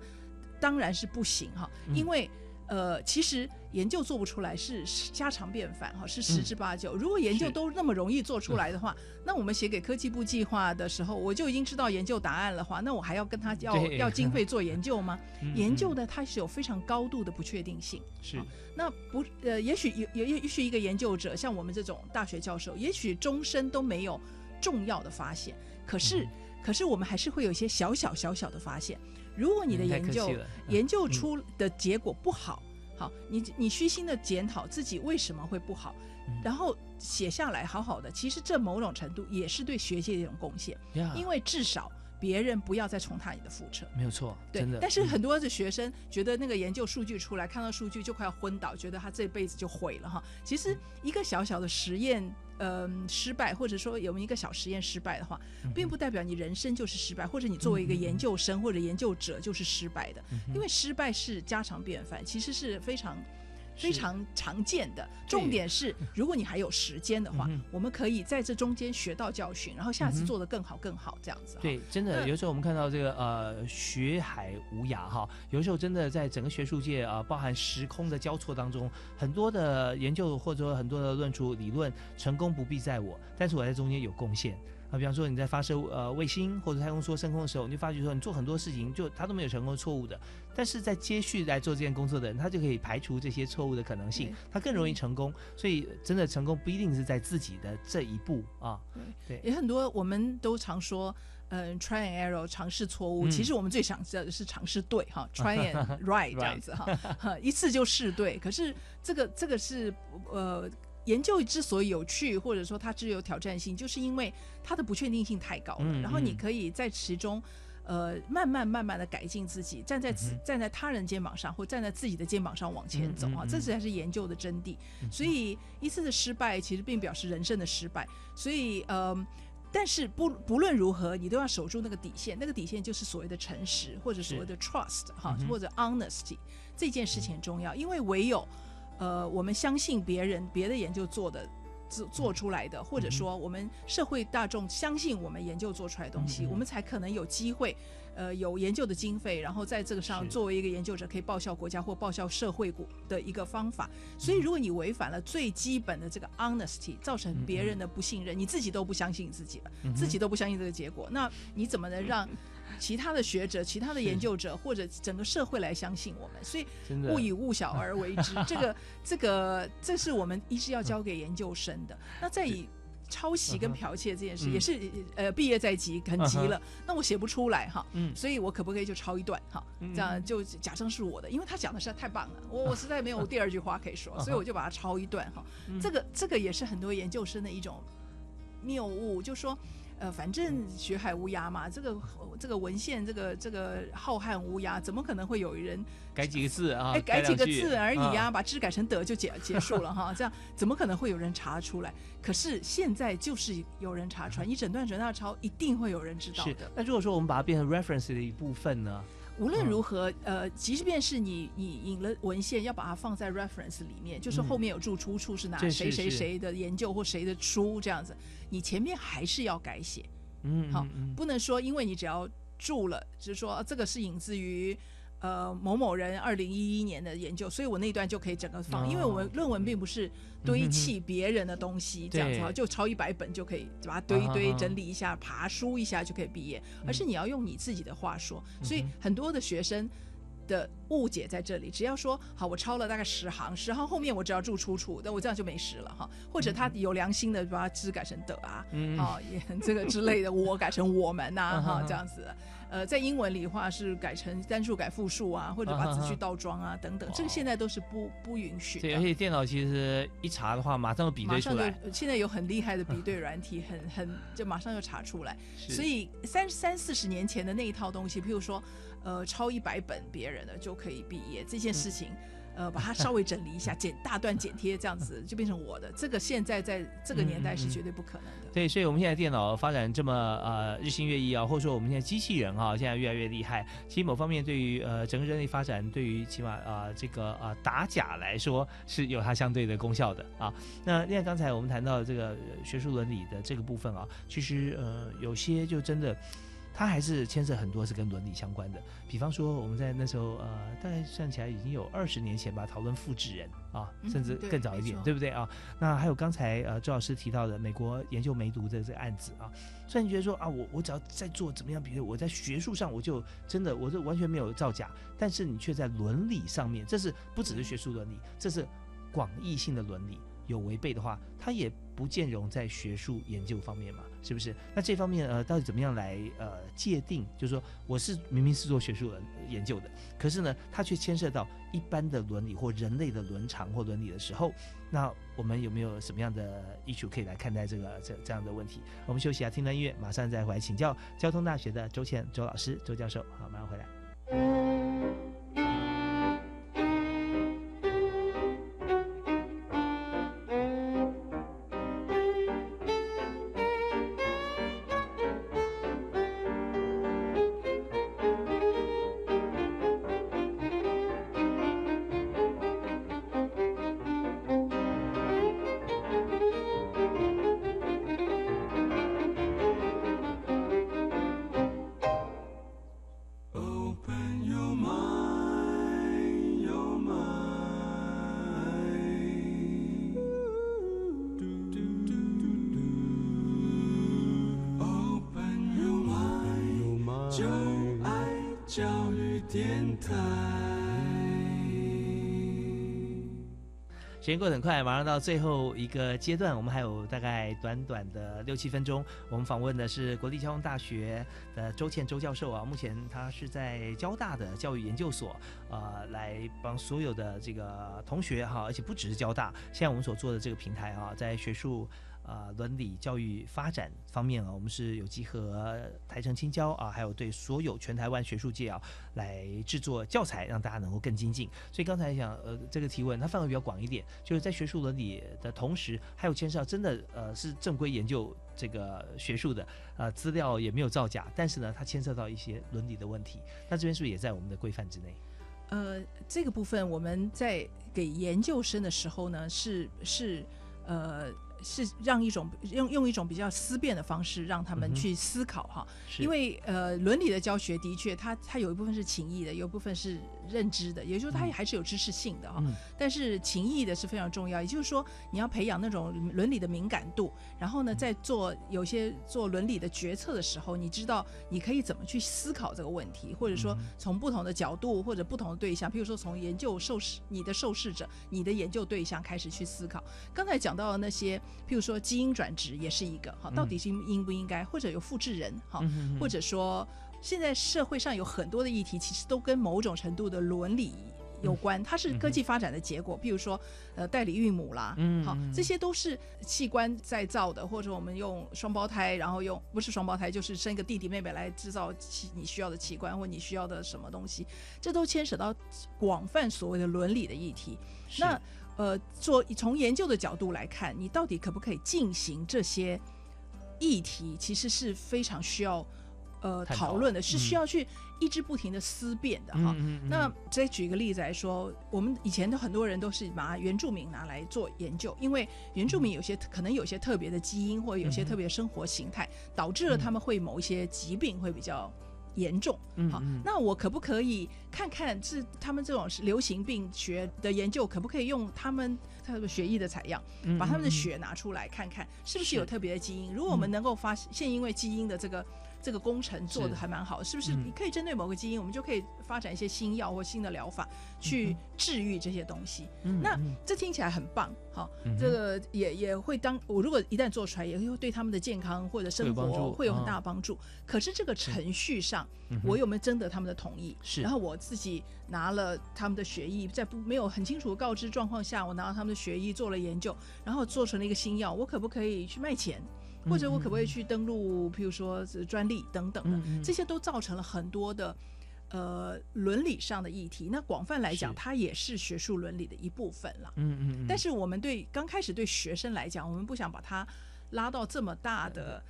当然是不行哈，嗯因为。呃，其实研究做不出来是是家常便饭哈，是十之八九。如果研究都那么容易做出来的话，那我们写给科技部计划的时候，我就已经知道研究答案了话，那我还要跟他要要经费做研究吗？嗯研究的它是有非常高度的不确定性。是那不呃，也许有也也许一个研究者像我们这种大学教授，也许终身都没有重要的发现，可是、嗯可是我们还是会有一些小小小小的发现。如果你的研究、研究出的结果不好，好，你你虚心的检讨自己为什么会不好，嗯然后写下来好好的，其实这某种程度也是对学界的一种贡献，因为至少别人不要再重踏你的覆辙。没有错，对真的。，但是嗯很多的学生觉得那个研究数据出来，看到数据就快要昏倒，觉得他这辈子就毁了哈。其实一个小小的实验，嗯、失败，或者说有一个小实验失败的话，嗯并不代表你人生就是失败，或者你作为一个研究生或者研究者就是失败的，嗯因为失败是家常便饭，其实是非常。是非常常见的，重点是，如果你还有时间的话，我们可以在这中间学到教训，然后下次做得更好、更好，这样子。对，真的，有时候我们看到这个呃学海无涯哈，有时候真的在整个学术界啊、包含时空的交错当中，很多的研究或者说很多的论述理论成功不必在我，但是我在中间有贡献。啊，比方说你在发射呃卫星或者太空梭升空的时候，你就发觉说你做很多事情就它都没有成功错误的，但是在接续来做这件工作的人，他就可以排除这些错误的可能性，他更容易成功。所以真的成功不一定是在自己的这一步啊，对，也很多，我们都常说，嗯、t r y and error，尝试错误。嗯其实我们最想知道的是尝试对哈，try and right 这样子哈，哈一次就试对。可是这个这个是呃研究之所以有趣，或者说它具有挑战性，就是因为它的不确定性太高了。嗯然后你嗯可以在其中，呃，慢慢慢慢的改进自己，站在自、站在他人肩膀上，或站在自己的肩膀上往前走啊，这才是研究的真谛。所以一次的失败，其实并表示人生的失败。所以，呃。但是不不论如何，你都要守住那个底线，那个底线就是所谓的诚实，或者所谓的 trust 哈，或者 honesty，这件事情很重要，因为唯有呃我们相信别人别的研究做的做做出来的，或者说我们社会大众相信我们研究做出来的东西，我们才可能有机会。呃，有研究的经费，然后在这个上作为一个研究者，可以报效国家或报效社会国的一个方法。所以，如果你违反了最基本的这个 honesty，造成别人的不信任，你自己都不相信自己了，嗯自己都不相信这个结果，那你怎么能让其他的学者、其他的研究者或者整个社会来相信我们？所以勿以勿小而为之，这个、这个、这是我们一直要交给研究生的。那再以抄袭跟剽窃这件事，嗯也是呃毕业在即，很急了嗯，那我写不出来哈，嗯所以我可不可以就抄一段哈？这样就假装是我的，因为他讲的实在太棒了，我我实在没有第二句话可以说，所以我就把它抄一段哈。这个这个也是很多研究生的一种谬误，就说。呃，反正学海无涯嘛，这个这个文献，这个这个浩瀚无涯，怎么可能会有人改几个字啊？哎，改几个字而已呀、啊把知改成得就结结束了哈，这样怎么可能会有人查出来？可是现在就是有人查出来，你整段整大抄，一定会有人知道是的。。那如果说我们把它变成 reference 的一部分呢？无论如何，呃，即便是你你引了文献，要把它放在 reference 里面，就是后面有注出处是哪这谁谁谁的研究或谁的书这样子，你前面还是要改写。嗯，好不能说因为你只要注了，就是说、呃这个是引自于呃某某人二零一一年的研究，所以我那一段就可以整个放，哦因为我们论文并不是堆砌别人的东西、这样子就抄一百本就可以把它堆一堆、啊整理一下、爬书一下就可以毕业，而是你要用你自己的话说，所以嗯很多的学生。的误解在这里，只要说好，我抄了大概十行，十行后面我只要注出处，那我这样就没事了哈。或者他有良心的把它知改成的啊，嗯。啊，也这个之类的，我改成我们呐、哈，这样子。呃，在英文里的话是改成单数改复数啊，或者把嗯哼子句倒装啊等等，这个现在都是不不允许对，而。且电脑其实一查的话，马上就比对出来。现在有很厉害的比对 软体，很很就马上就查出来。所以三三四十年前的那一套东西，譬如说，呃，抄一百本别人的就可以毕业这件事情，呃，把它稍微整理一下，剪大段剪贴这样子就变成我的。这个现在在这个年代是绝对不可能的。对，所以我们现在电脑发展这么呃日新月异啊，或者说我们现在机器人啊，现在越来越厉害。其实某方面对于呃整个人类发展，对于起码啊、呃、这个啊、呃、打假来说是有它相对的功效的啊。那另外刚才我们谈到这个呃学术伦理的这个部分啊，其实呃有些就真的。它还是牵涉很多是跟伦理相关的，比方说我们在那时候呃，大概算起来已经有二十年前吧，讨论复制人啊，嗯甚至更早一点，对不对啊？那还有刚才呃周老师提到的美国研究梅毒的这个案子啊，虽然你觉得说啊，我我只要在做怎么样比如，我在学术上我就真的我这完全没有造假，但是你却在伦理上面，这是不只是学术伦理，这是广义性的伦理。有违背的话，它也不见容在学术研究方面嘛，是不是？那这方面呃，到底怎么样来呃界定？就是说，我是明明是做学术研究的，可是呢，它却牵涉到一般的伦理或人类的伦常或伦理的时候，那我们有没有什么样的艺术可以来看待这个这这样的问题？我们休息一下，听段音乐，马上再回来请教交通大学的周倩周老师周教授。好，马上回来。间过得很快，马上到最后一个阶段，我们还有大概短短的六七分钟。我们访问的是国立交通大学的周倩周教授啊，目前他是在交大的教育研究所，呃，来帮所有的这个同学哈，而且不只是交大，现在我们所做的这个平台啊，在学术。啊，伦理教育发展方面啊，我们是有集合台城青交啊，还有对所有全台湾学术界啊，来制作教材，让大家能够更精进。所以刚才讲，呃，这个提问它范围比较广一点，就是在学术伦理的同时，还有牵涉到真的呃是正规研究这个学术的，呃资料也没有造假，但是呢，它牵涉到一些伦理的问题，那这边是不是也在我们的规范之内？呃，这个部分我们在给研究生的时候呢，是是呃。是让一种用用一种比较思辨的方式让他们去思考哈，因为呃伦理的教学的确它它有一部分是情义的，有一部分是认知的，也就是说它也还是有知识性的哈。但是情谊的是非常重要，也就是说你要培养那种伦理的敏感度，然后呢在做有些做伦理的决策的时候，你知道你可以怎么去思考这个问题，或者说从不同的角度或者不同的对象，譬如说从研究受试你的受试者、你的研究对象开始去思考。刚才讲到的那些。譬如说基因转殖也是一个哈，到底是应不应该，或者有复制人哈，或者说现在社会上有很多的议题，其实都跟某种程度的伦理有关，它是科技发展的结果。譬如说呃代理孕母啦，嗯好，这些都是器官再造的，或者我们用双胞胎，然后用不是双胞胎，就是生一个弟弟妹妹来制造器你需要的器官或你需要的什么东西，这都牵扯到广泛所谓的伦理的议题。那呃，做从研究的角度来看，你到底可不可以进行这些议题，其实是非常需要呃讨论的，是需要去一直不停的思辨的哈。那再举一个例子来说，我们以前的很多人都是把原住民拿来做研究，因为原住民有些可能有些特别的基因，或者有些特别生活形态，导致了他们会某一些疾病会比较。严重，好，那我可不可以看看是他们这种流行病学的研究，可不可以用他们他的血液的采样，把他们的血拿出来看看，是不是有特别的基因？如果我们能够发现，因为基因的这个。这个工程做的还蛮好，是不是？你可以针对某个基因，我们就可以发展一些新药或新的疗法去治愈这些东西。那这听起来很棒，好，这个也也会当我如果一旦做出来，也会对他们的健康或者生活会有很大的帮助。可是这个程序上，我有没有征得他们的同意？是，然后我自己拿了他们的血液，在不没有很清楚告知状况下，我拿到他们的血液做了研究，然后做成了一个新药，我可不可以去卖钱？或者我可不可以去登录，譬如说专利等等的，这些都造成了很多的呃伦理上的议题。那广泛来讲，它也是学术伦理的一部分了。嗯嗯。但是我们对刚开始对学生来讲，我们不想把它拉到这么大的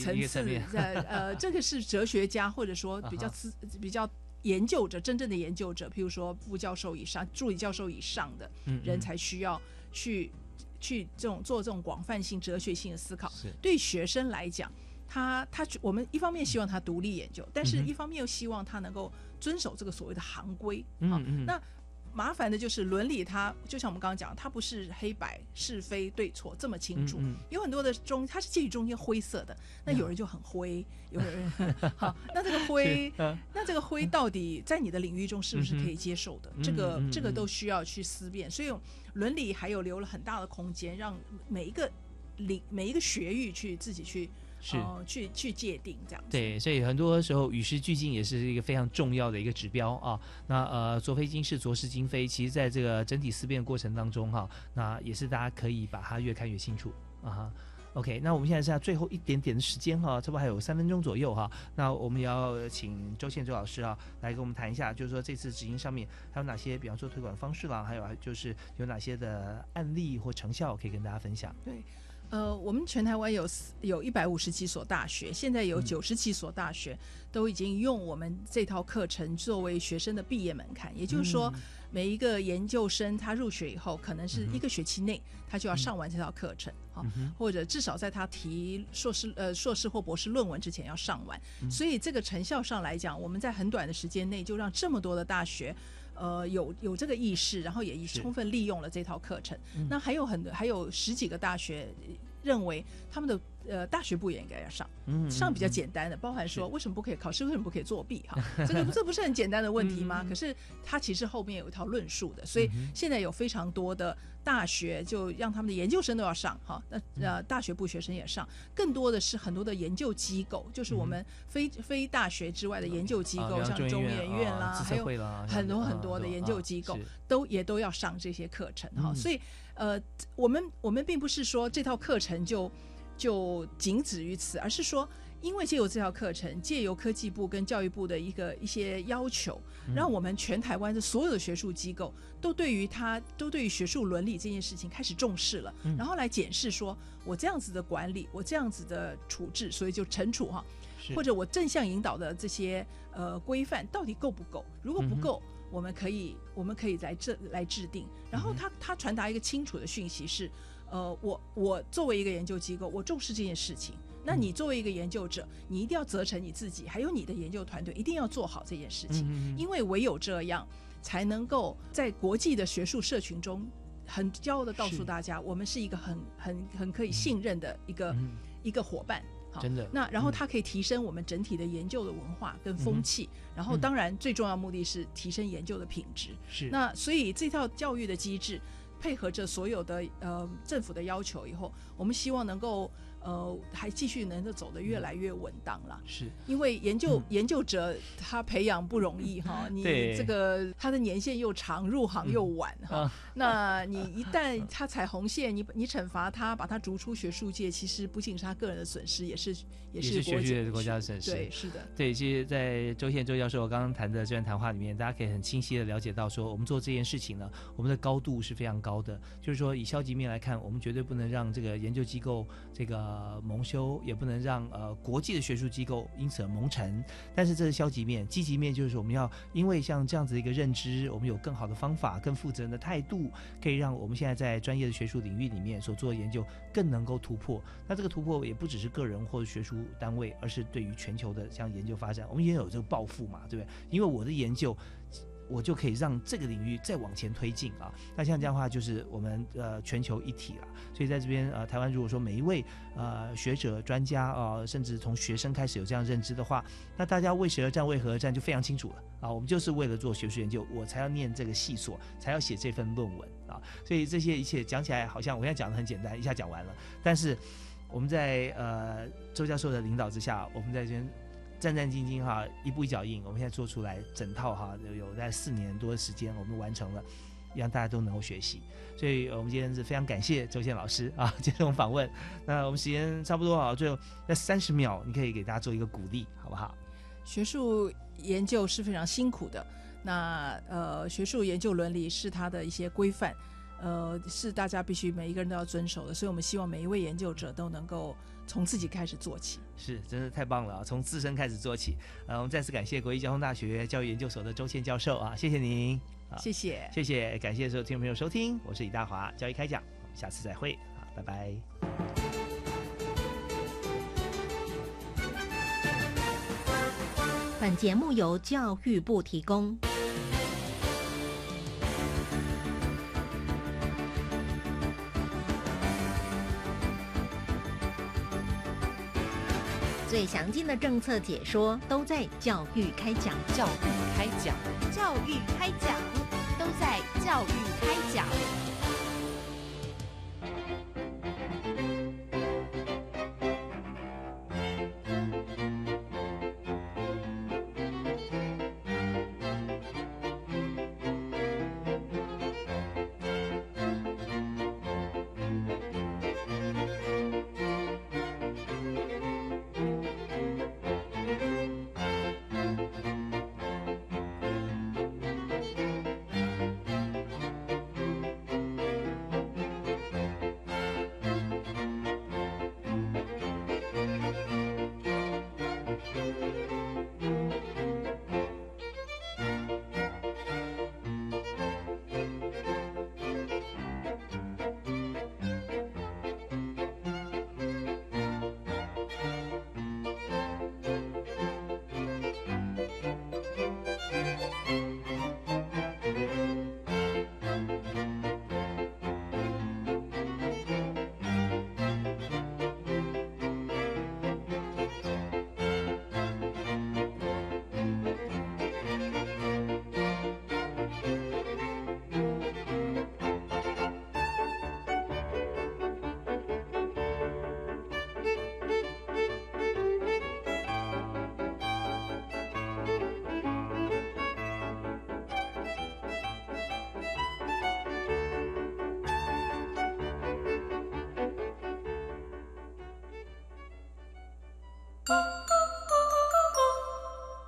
层次。呃呃，这个是哲学家或者说比较资比较研究者，真正的研究者，譬如说副教授以上、助理教授以上的人才需要去。去这种做这种广泛性哲学性的思考，对学生来讲，他他我们一方面希望他独立研究，但是一方面又希望他能够遵守这个所谓的行规。好，那。麻烦的就是伦理，它就像我们刚刚讲，它不是黑白是非对错这么清楚，有很多的中，它是介于中间灰色的。那有人就很灰，有人 好，那这个灰，那这个灰到底在你的领域中是不是可以接受的？这个这个都需要去思辨。所以伦理还有留了很大的空间，让每一个领每一个学域去自己去。是，去去界定这样。对，所以很多时候与时俱进也是一个非常重要的一个指标啊。那呃，昨非今是，昨是今非，其实在这个整体思辨过程当中哈，那也是大家可以把它越看越清楚啊。OK，那我们现在剩下最后一点点的时间哈，差不多还有三分钟左右哈。那我们也要请周宪周老师啊来跟我们谈一下，就是说这次执行上面还有哪些，比方说推广方式啦，还有就是有哪些的案例或成效可以跟大家分享。对。呃，我们全台湾有有一百五十几所大学，现在有九十几所大学都已经用我们这套课程作为学生的毕业门槛。也就是说，每一个研究生他入学以后，可能是一个学期内他就要上完这套课程啊，或者至少在他提硕士呃硕士或博士论文之前要上完。所以这个成效上来讲，我们在很短的时间内就让这么多的大学呃有有这个意识，然后也充分利用了这套课程。那还有很多还有十几个大学。认为他们的呃，大学部也应该要上，嗯上比较嗯简单的，包含说为什么不可以考试，为什么不可以作弊哈？这个这不是很简单的问题吗？可是它其实后面有一套论述的，所以现在有非常多的大学就让他们的研究生都要上哈，那呃大学部学生也上，更多的是很多的研究机构，就是我们非非大学之外的研究机构，啊像中中研院啦，啊还有很多很多的研究机构是。都也都要上这些课程哈，嗯。所以呃，我们我们并不是说这套课程就就仅止于此，而是说，因为借由这条课程，借由科技部跟教育部的一个一些要求，嗯让我们全台湾的所有的学术机构都对于它都对于学术伦理这件事情开始重视了，嗯然后来检视说我这样子的管理，我这样子的处置，所以就惩处哈，或者我正向引导的这些呃规范到底够不够？如果不够，我们可以我们可以来制来制定。然嗯后他他传达一个清楚的讯息是，呃，我我作为一个研究机构，我重视这件事情。那嗯。你作为一个研究者，你一定要责成你自己，还有你的研究团队，一定要做好这件事情，嗯嗯嗯。因为唯有这样，才能够在国际的学术社群中，很骄傲的告诉大家，我们是一个很很很可以信任的一个、嗯。一个伙伴。好真的。那然后嗯。它可以提升我们整体的研究的文化跟风气，然后嗯。当然最重要目的是提升研究的品质。是。那所以这套教育的机制，配合着所有的呃政府的要求以后，我们希望能够呃还继续能够走得越来越稳当啦。是因为研究、研究者他培养不容易哈，你对这个他的年限又长，入行又晚哈。啊那你一旦 他踩红线，你你惩罚他，把他逐出学术界，其实不仅是他个人的损失，也是也也是学术国家的损失。对，是的。对，其实，在周宪周教授刚刚谈的这段谈话里面，大家可以很清晰的了解到，说我们做这件事情呢，我们的高度是非常高的。就是说，以消极面来看，我们绝对不能让这个研究机构这个蒙羞，也不能让呃国际的学术机构因此而蒙尘。但是这是消极面，积极面就是我们要因为像这样子一个认知，我们有更好的方法、更负责任的态度，可以让我们现在在专业的学术领域里面所做的研究更能够突破。那这个突破也不只是个人或者学术单位，而是对于全球的像研究发展，我们也有这个抱负嘛，对不对？因为我的研究。我就可以让这个领域再往前推进啊！那像这样的话，就是我们呃全球一体了。所以在这边呃，台湾如果说每一位呃学者、专家啊、甚至从学生开始有这样认知的话，那大家为谁而战、为何而战就非常清楚了啊！我们就是为了做学术研究，我才要念这个系所，才要写这份论文啊！所以这些一切讲起来好像我现在讲的很简单，一下讲完了，但是我们在呃周教授的领导之下，我们在这边。战战兢兢哈，一步一脚印，我们现在做出来整套哈，有在四年多的时间，我们完成了，让大家都能够学习。所以我们今天是非常感谢周宪老师啊 接受我们访问。那我们时间差不多啊，最后那三十秒，你可以给大家做一个鼓励，好不好？学术研究是非常辛苦的，那呃，学术研究伦理是它的一些规范，呃，是大家必须每一个人都要遵守的，所以我们希望每一位研究者都能够从自己开始做起。是，真的太棒了啊！从自身开始做起。呃，我们再次感谢国立交通大学教育研究所的周倩教授啊，谢谢您。啊谢谢，谢谢，感谢所有听众朋友收听，我是李大华，教育开讲，我们下次再会啊，拜拜。本节目由教育部提供。最详尽的政策解说都在教育开讲。教育开讲，教育开讲，教育开讲。